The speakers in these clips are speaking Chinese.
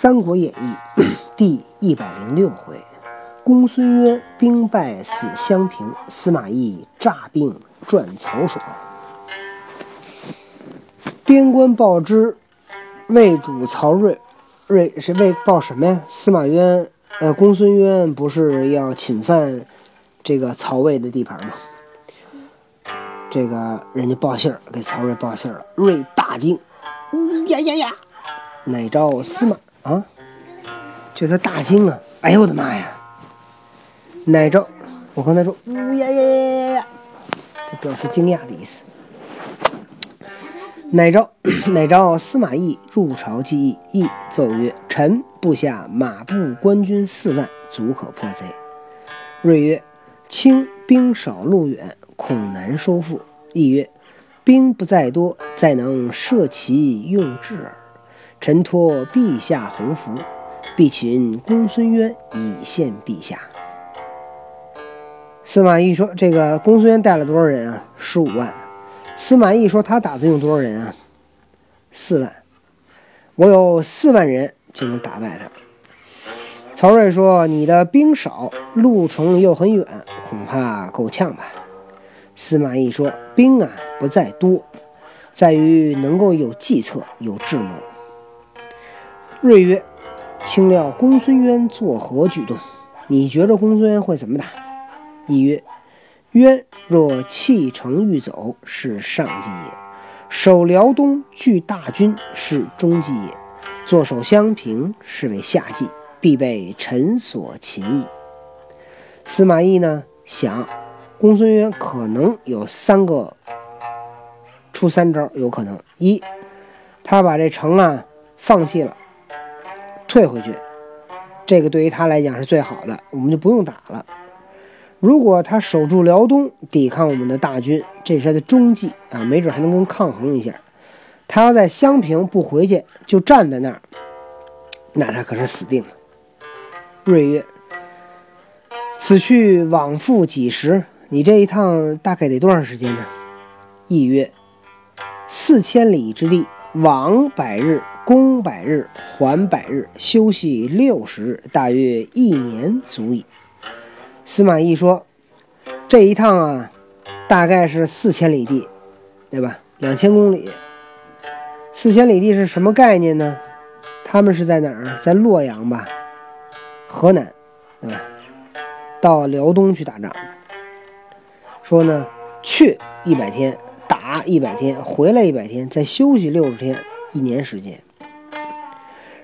三国演义》第一百零六回，公孙渊兵败死襄平，司马懿诈病赚曹爽。边关报之，魏主曹睿，睿是魏报什么呀？司马渊，呃，公孙渊不是要侵犯这个曹魏的地盘吗？这个人家报信儿给曹睿报信儿了，睿大惊，呜呀呀呀！乃召司马。啊！就他大惊啊！哎呦我的妈呀！乃召，我刚才说呜呀呀呀呀呀，这表示惊讶的意思。乃召，乃召司马懿入朝记议，懿奏曰：“臣部下马步官军四万，足可破贼。”睿曰：“卿兵少路远，恐难收复。”懿曰：“兵不在多，再能设其用智耳。”臣托陛下洪福，必请公孙渊以献陛下。司马懿说：“这个公孙渊带了多少人啊？十五万。”司马懿说：“他打算用多少人啊？四万。我有四万人就能打败他。”曹睿说：“你的兵少，路程又很远，恐怕够呛吧？”司马懿说：“兵啊，不在多，在于能够有计策，有智谋。”睿曰：“卿料公孙渊作何举动？你觉着公孙渊会怎么打？”懿曰：“渊若弃城欲走，是上计也；守辽东拒大军，是中计也；坐守襄平，是为下计，必被臣所擒矣。”司马懿呢，想公孙渊可能有三个出三招，有可能：一，他把这城啊放弃了。退回去，这个对于他来讲是最好的，我们就不用打了。如果他守住辽东，抵抗我们的大军，这是他的中计啊，没准还能跟抗衡一下。他要在襄平不回去，就站在那儿，那他可是死定了。睿曰：“此去往复几时？你这一趟大概得多长时间呢？”懿曰：“四千里之地，往百日。”攻百日，还百日，休息六十日，大约一年足矣。司马懿说：“这一趟啊，大概是四千里地，对吧？两千公里。四千里地是什么概念呢？他们是在哪儿？在洛阳吧，河南，对吧？到辽东去打仗。说呢，去一百天，打一百天，回来一百天，再休息六十天，一年时间。”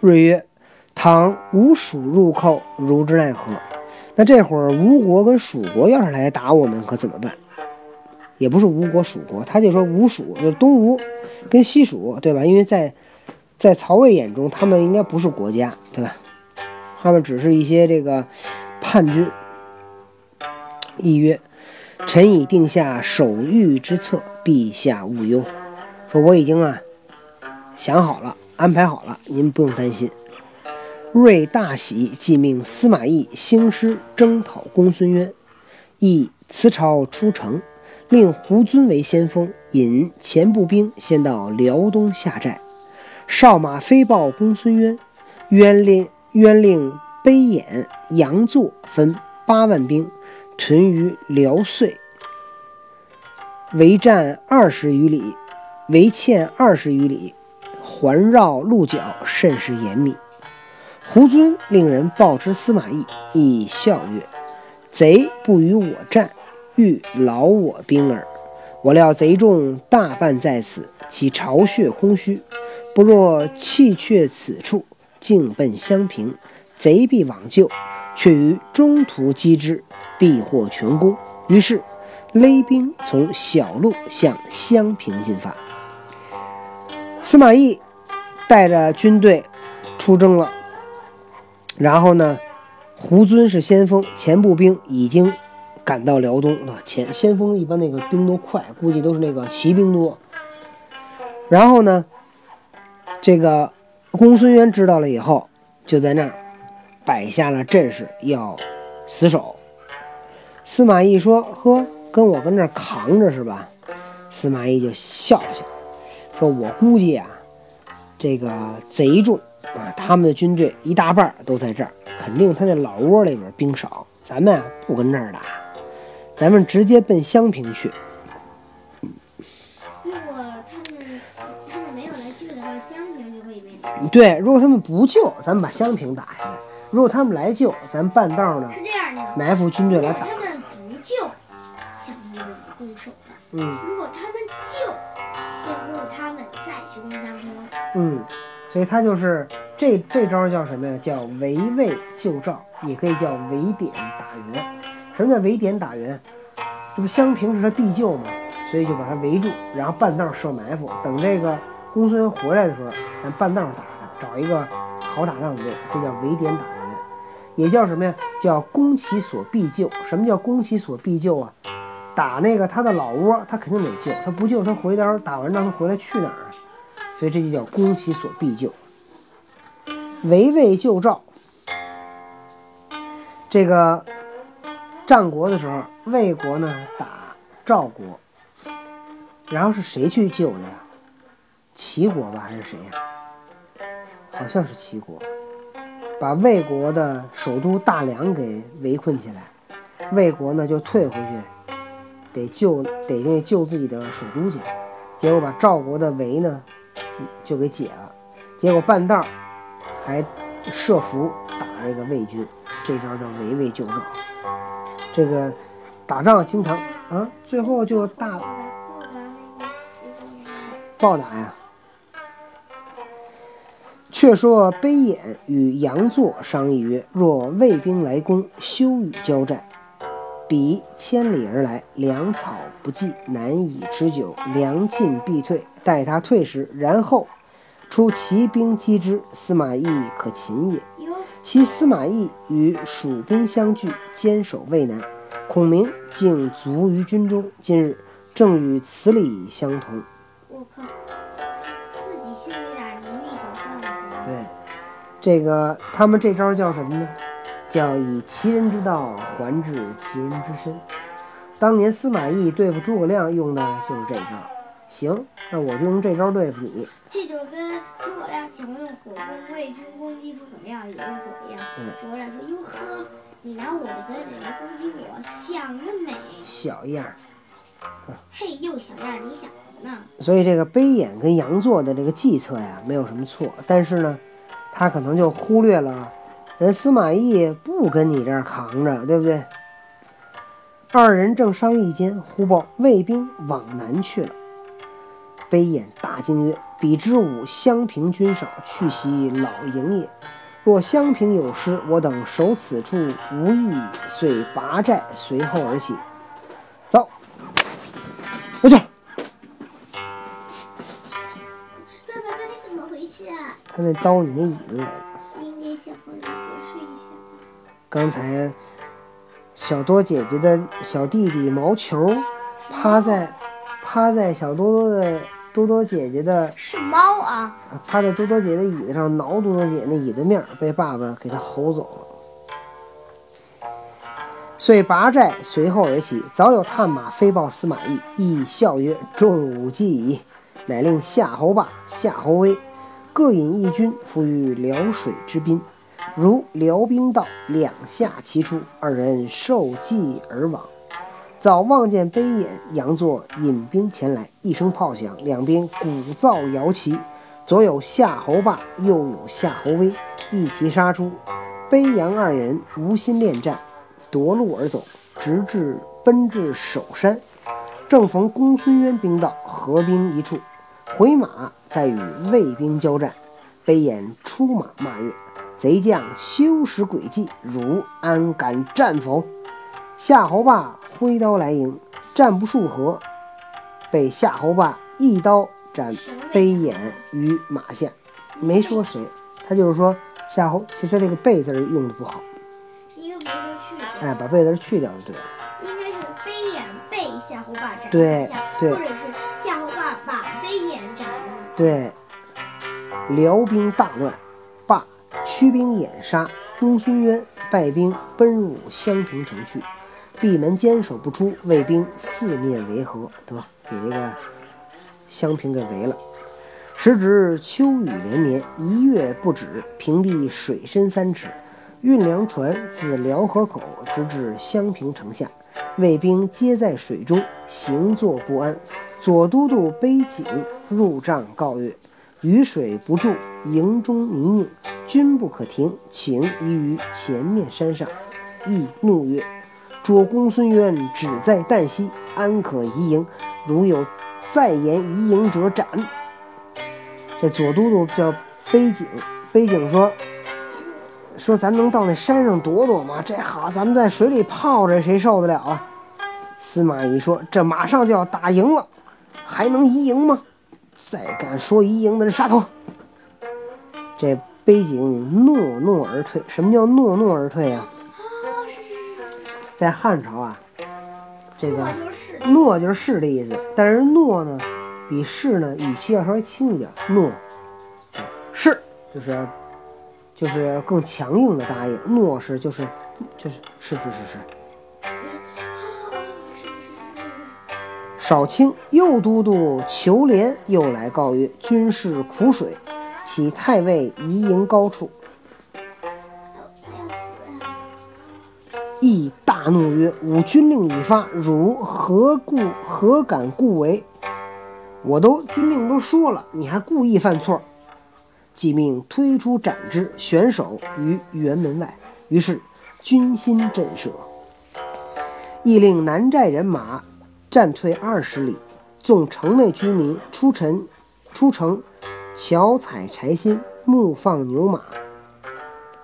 睿曰：“倘吴蜀入寇，如之奈何？那这会儿吴国跟蜀国要是来打我们，可怎么办？也不是吴国、蜀国，他就说吴蜀，就东吴跟西蜀，对吧？因为在在曹魏眼中，他们应该不是国家，对吧？他们只是一些这个叛军。”一曰：“臣已定下守御之策，陛下勿忧。说我已经啊想好了。”安排好了，您不用担心。睿大喜，即命司马懿兴师征讨公孙渊。懿辞朝出城，令胡遵为先锋，引前部兵先到辽东下寨。少马飞报公孙渊，渊令渊令卑衍、杨作分八万兵屯于辽遂，围战二十余里，围堑二十余里。环绕鹿角，甚是严密。胡遵令人报之司马懿，亦笑曰：“贼不与我战，欲劳我兵耳。我料贼众大半在此，其巢穴空虚。不若弃却此处，径奔襄平，贼必往救，却于中途击之，必获全功。”于是勒兵从小路向襄平进发。司马懿。带着军队出征了，然后呢，胡遵是先锋，前部兵已经赶到辽东。前先锋一般那个兵都快，估计都是那个骑兵多。然后呢，这个公孙渊知道了以后，就在那儿摆下了阵势，要死守。司马懿说：“呵，跟我跟这儿扛着是吧？”司马懿就笑笑说：“我估计啊。”这个贼众啊，他们的军队一大半都在这儿，肯定他那老窝里边兵少。咱们啊不跟这儿打，咱们直接奔襄平去。如果他们他们没有来救的话，襄平就可以被打。对，如果他们不救，咱们把襄平打下来；如果他们来救，咱半道呢是这样的，埋伏军队来打。他们不救，襄平就被我们攻守了；嗯如果他们救，先俘虏他们，再去攻襄平。嗯，所以他就是这这招叫什么呀？叫围魏救赵，也可以叫围点打援。什么叫围点打援？这不襄平是他必救吗？所以就把他围住，然后半道设埋伏，等这个公孙渊回来的时候，咱半道打他，找一个好打仗的地儿，这叫围点打援，也叫什么呀？叫攻其所必救。什么叫攻其所必救啊？打那个他的老窝，他肯定得救，他不救，他回头打完仗他回来去哪儿啊？所以这就叫攻其所必救。围魏救赵，这个战国的时候，魏国呢打赵国，然后是谁去救的呀？齐国吧，还是谁呀？好像是齐国，把魏国的首都大梁给围困起来，魏国呢就退回去，得救得那救自己的首都去，结果把赵国的围呢就给解了，结果半道还设伏打这个魏军，这招叫围魏救赵。这个打仗经常啊，最后就大。暴打呀。却说卑衍与杨作商议曰：“若魏兵来攻，休与交战。彼千里而来，粮草不济，难以持久，粮尽必退。待他退时，然后出奇兵击之，司马懿可擒也。昔司马懿与蜀兵相聚，坚守渭南，孔明竟卒于军中。今日正与此理相同。我靠，自己心里打如意小算盘。对，这个他们这招叫什么呢？叫以其人之道还治其人之身。当年司马懿对付诸葛亮用的就是这招。行，那我就用这招对付你。这就跟诸葛亮喜欢用火攻魏军攻击诸葛亮也用火一样。嗯诸葛亮说：“哟呵，你拿我的本领来攻击我，想得美！小样儿。嘿，又小样儿，你想什么呢？所以这个杯眼跟杨作的这个计策呀，没有什么错，但是呢，他可能就忽略了人司马懿不跟你这儿扛着，对不对？二人正商议间，忽报魏兵往南去了。卑衍大惊曰：“彼之吾襄平军少，去袭老营也。若襄平有失，我等守此处无益，遂拔寨随后而起。”走，回去。爸爸，爸，你怎么回事啊？他那叨你那椅子来着。刚才小多姐姐的小弟弟毛球趴在趴在小多多的多多姐姐的是猫啊！趴在多多姐的椅子上挠多多姐那椅子面儿，被爸爸给他吼走了。遂拔寨随后而起，早有探马飞报司马懿，懿笑曰：“众武既矣。”乃令夏侯霸、夏侯威各引一军伏于辽水之滨。如辽兵到，两下齐出，二人受计而往。早望见卑衍、杨作引兵前来，一声炮响，两边鼓噪摇旗，左有夏侯霸，右有夏侯威，一齐杀出。卑杨二人无心恋战，夺路而走，直至奔至首山。正逢公孙渊兵到，合兵一处，回马再与魏兵交战。卑衍出马骂曰：“贼将休使诡计，汝安敢战否？”夏侯霸挥刀来迎，战不数合，被夏侯霸一刀斩卑衍于马下。没说谁，他就是说夏侯，其实这个“背”字用的不好，一个别字去掉，哎，把“背”字去掉就对了。应该是卑衍被夏侯霸斩对下，对或者是夏侯霸把卑衍斩了。对，辽兵大乱，霸驱兵掩杀，公孙渊败兵奔入襄平城去，闭门坚守不出，魏兵四面围合，得给这个襄平给围了。时值秋雨连绵，一月不止，平地水深三尺。运粮船自辽河口直至襄平城下，卫兵皆在水中，行坐不安。左都督背井入帐告曰：“雨水不住，营中泥泞，军不可停，请移于前面山上。”亦怒曰：“主公孙渊只在旦夕，安可移营？如有再言移营者，斩。”这左都督叫背景，背景说。说咱能到那山上躲躲吗？这好，咱们在水里泡着，谁受得了啊？司马懿说：“这马上就要打赢了，还能移营吗？再敢说移营的人，杀头！”这背景诺诺而退。什么叫诺诺而退啊？在汉朝啊，这个诺就是是的意思，但是诺呢，比是呢语气要稍微轻一点。诺，是就是。就是更强硬的答应，诺是就是就是是是是是。少卿右都督裘连又来告曰：“军事苦水，启太尉移营高处。”亦大怒曰：“吾军令已发，汝何故何敢故为？我都军令都说了，你还故意犯错？”即命推出斩之，悬首于辕门外。于是军心震慑，亦令南寨人马战退二十里，纵城内居民出城出城巧采柴薪，牧放牛马。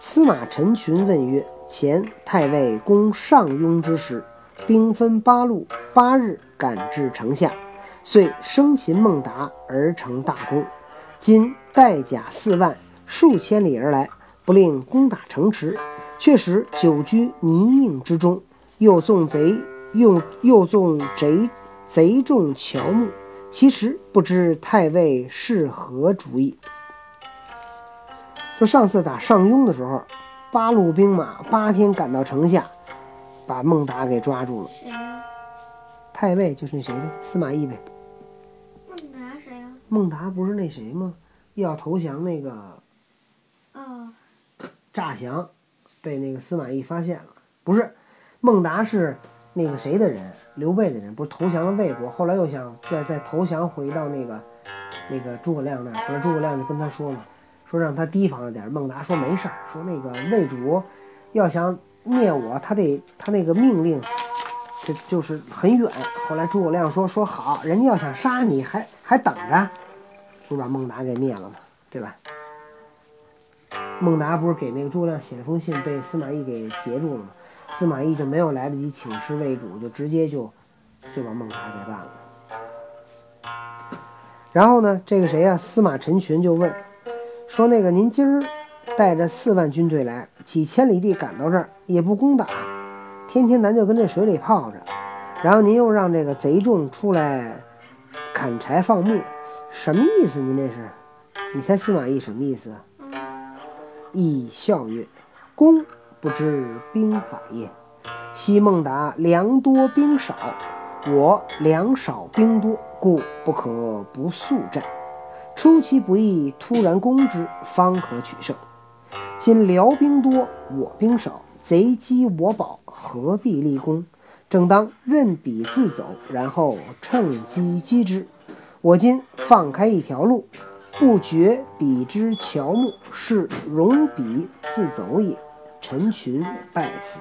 司马陈群问曰：“前太尉攻上庸之时，兵分八路，八日赶至城下，遂生擒孟达而成大功。今。”带甲四万，数千里而来，不令攻打城池，却使久居泥泞之中。又纵贼用又纵贼贼众乔木，其实不知太尉是何主意。说上次打上庸的时候，八路兵马八天赶到城下，把孟达给抓住了。谁呀？太尉就是那谁呗，司马懿呗。孟达谁呀？孟达不是那谁吗？要投降那个，哦，诈降，被那个司马懿发现了。不是，孟达是那个谁的人，刘备的人，不是投降了魏国，后来又想再再投降回到那个那个诸葛亮那儿。后来诸葛亮就跟他说嘛，说让他提防着点。孟达说没事儿，说那个魏主要想灭我，他得他那个命令，这就是很远。后来诸葛亮说说好，人家要想杀你，还还等着。不把孟达给灭了嘛，对吧？孟达不是给那个诸葛亮写了封信，被司马懿给截住了吗？司马懿就没有来得及请示魏主，就直接就就把孟达给办了。然后呢，这个谁呀？司马陈群就问说：“那个您今儿带着四万军队来，几千里地赶到这儿，也不攻打，天天咱就跟这水里泡着，然后您又让这个贼众出来砍柴放牧。”什么意思？您这是？你猜司马懿什么意思？懿笑曰：“公不知兵法也。奚孟达粮多兵少，我粮少兵多，故不可不速战。出其不意，突然攻之，方可取胜。今辽兵多，我兵少，贼击我保，何必立功？正当任彼自走，然后趁机击之。”我今放开一条路，不绝彼之乔木，是容彼自走也。成群拜服。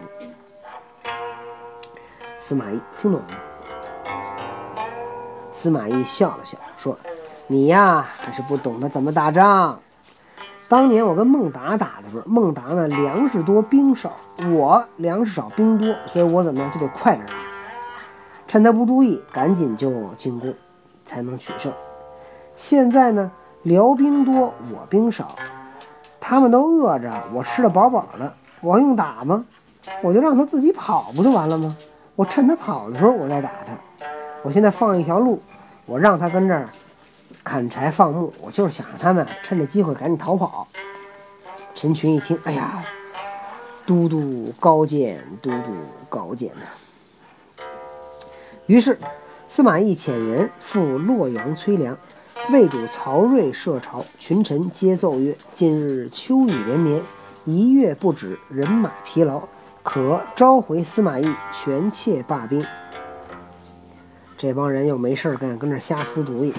司马懿听懂了吗？司马懿笑了笑，说：“你呀，还是不懂得怎么打仗。当年我跟孟达打的时候，孟达呢粮食多兵少，我粮食少兵多，所以我怎么样就得快点打，趁他不注意，赶紧就进攻。”才能取胜。现在呢，辽兵多，我兵少，他们都饿着，我吃的饱饱的，我用打吗？我就让他自己跑，不就完了吗？我趁他跑的时候，我再打他。我现在放一条路，我让他跟这儿砍柴放牧，我就是想让他们趁这机会赶紧逃跑。陈群一听，哎呀，都督高见，都督高见呐！于是。司马懿遣人赴洛阳催粮，魏主曹睿设朝，群臣皆奏曰：“近日秋雨连绵，一月不止，人马疲劳，可召回司马懿，全切罢兵。”这帮人又没事儿干，跟这瞎出主意。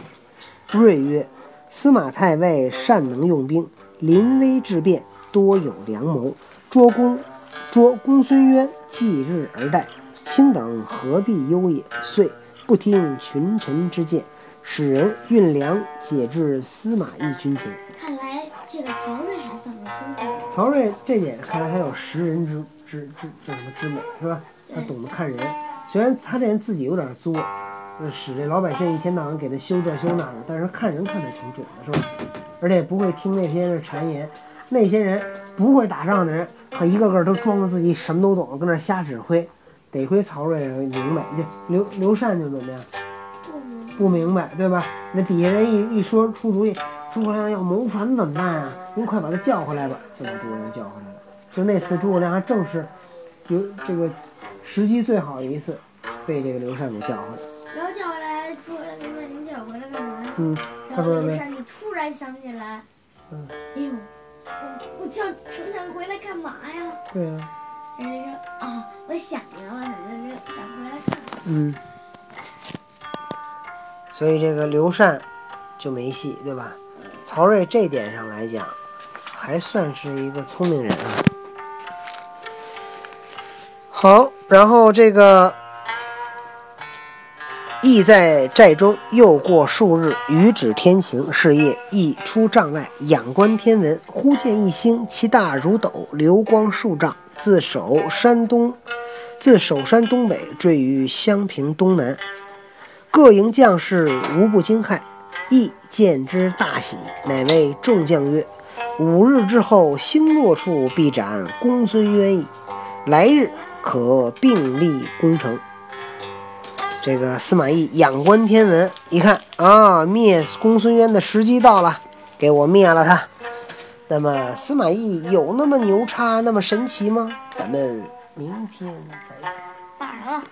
睿曰：“司马太尉善能用兵，临危致变，多有良谋。捉公捉公孙渊，继日而待，卿等何必忧也？”遂不听群臣之见。使人运粮解至司马懿军前。看来这个曹睿还算个聪明。曹睿这点看来他有识人之之之这什么之美是吧？他懂得看人，虽然他这人自己有点作，呃使这老百姓一天到晚给他修这修那的，但是看人看得挺准的，是吧？而且不会听那些谗言，那些人不会打仗的人，可一个个都装着自己什么都懂，跟那瞎指挥。得亏曹睿明白，这刘刘禅就怎么样？不明白，对吧？那底下人一一说出主意，诸葛亮要谋反怎么办啊？您快把他叫回来吧，就把诸葛亮叫回来了。就那次诸葛亮还正是有这个时机最好的一次，被这个刘禅给叫回来。然后叫回来，诸葛亮就问您叫我回来干嘛呀？嗯，然？后刘禅就突然想起来，嗯，哎呦，我我叫丞相回来干嘛呀？对啊，人家说哦、我想您了，想回来看看。嗯。所以这个刘禅就没戏，对吧？曹睿这点上来讲，还算是一个聪明人啊。好，然后这个羿在寨中又过数日，雨止天晴。是夜，羿出帐外仰观天文，忽见一星，其大如斗，流光数丈，自守山东，自守山东北坠于襄平东南。各营将士无不惊骇。亦见之大喜，乃谓众将曰：“五日之后，星落处必斩公孙渊矣。来日可并立攻城。”这个司马懿仰观天文，一看啊，灭公孙渊的时机到了，给我灭了他。那么司马懿有那么牛叉、那么神奇吗？咱们明天再讲。打了。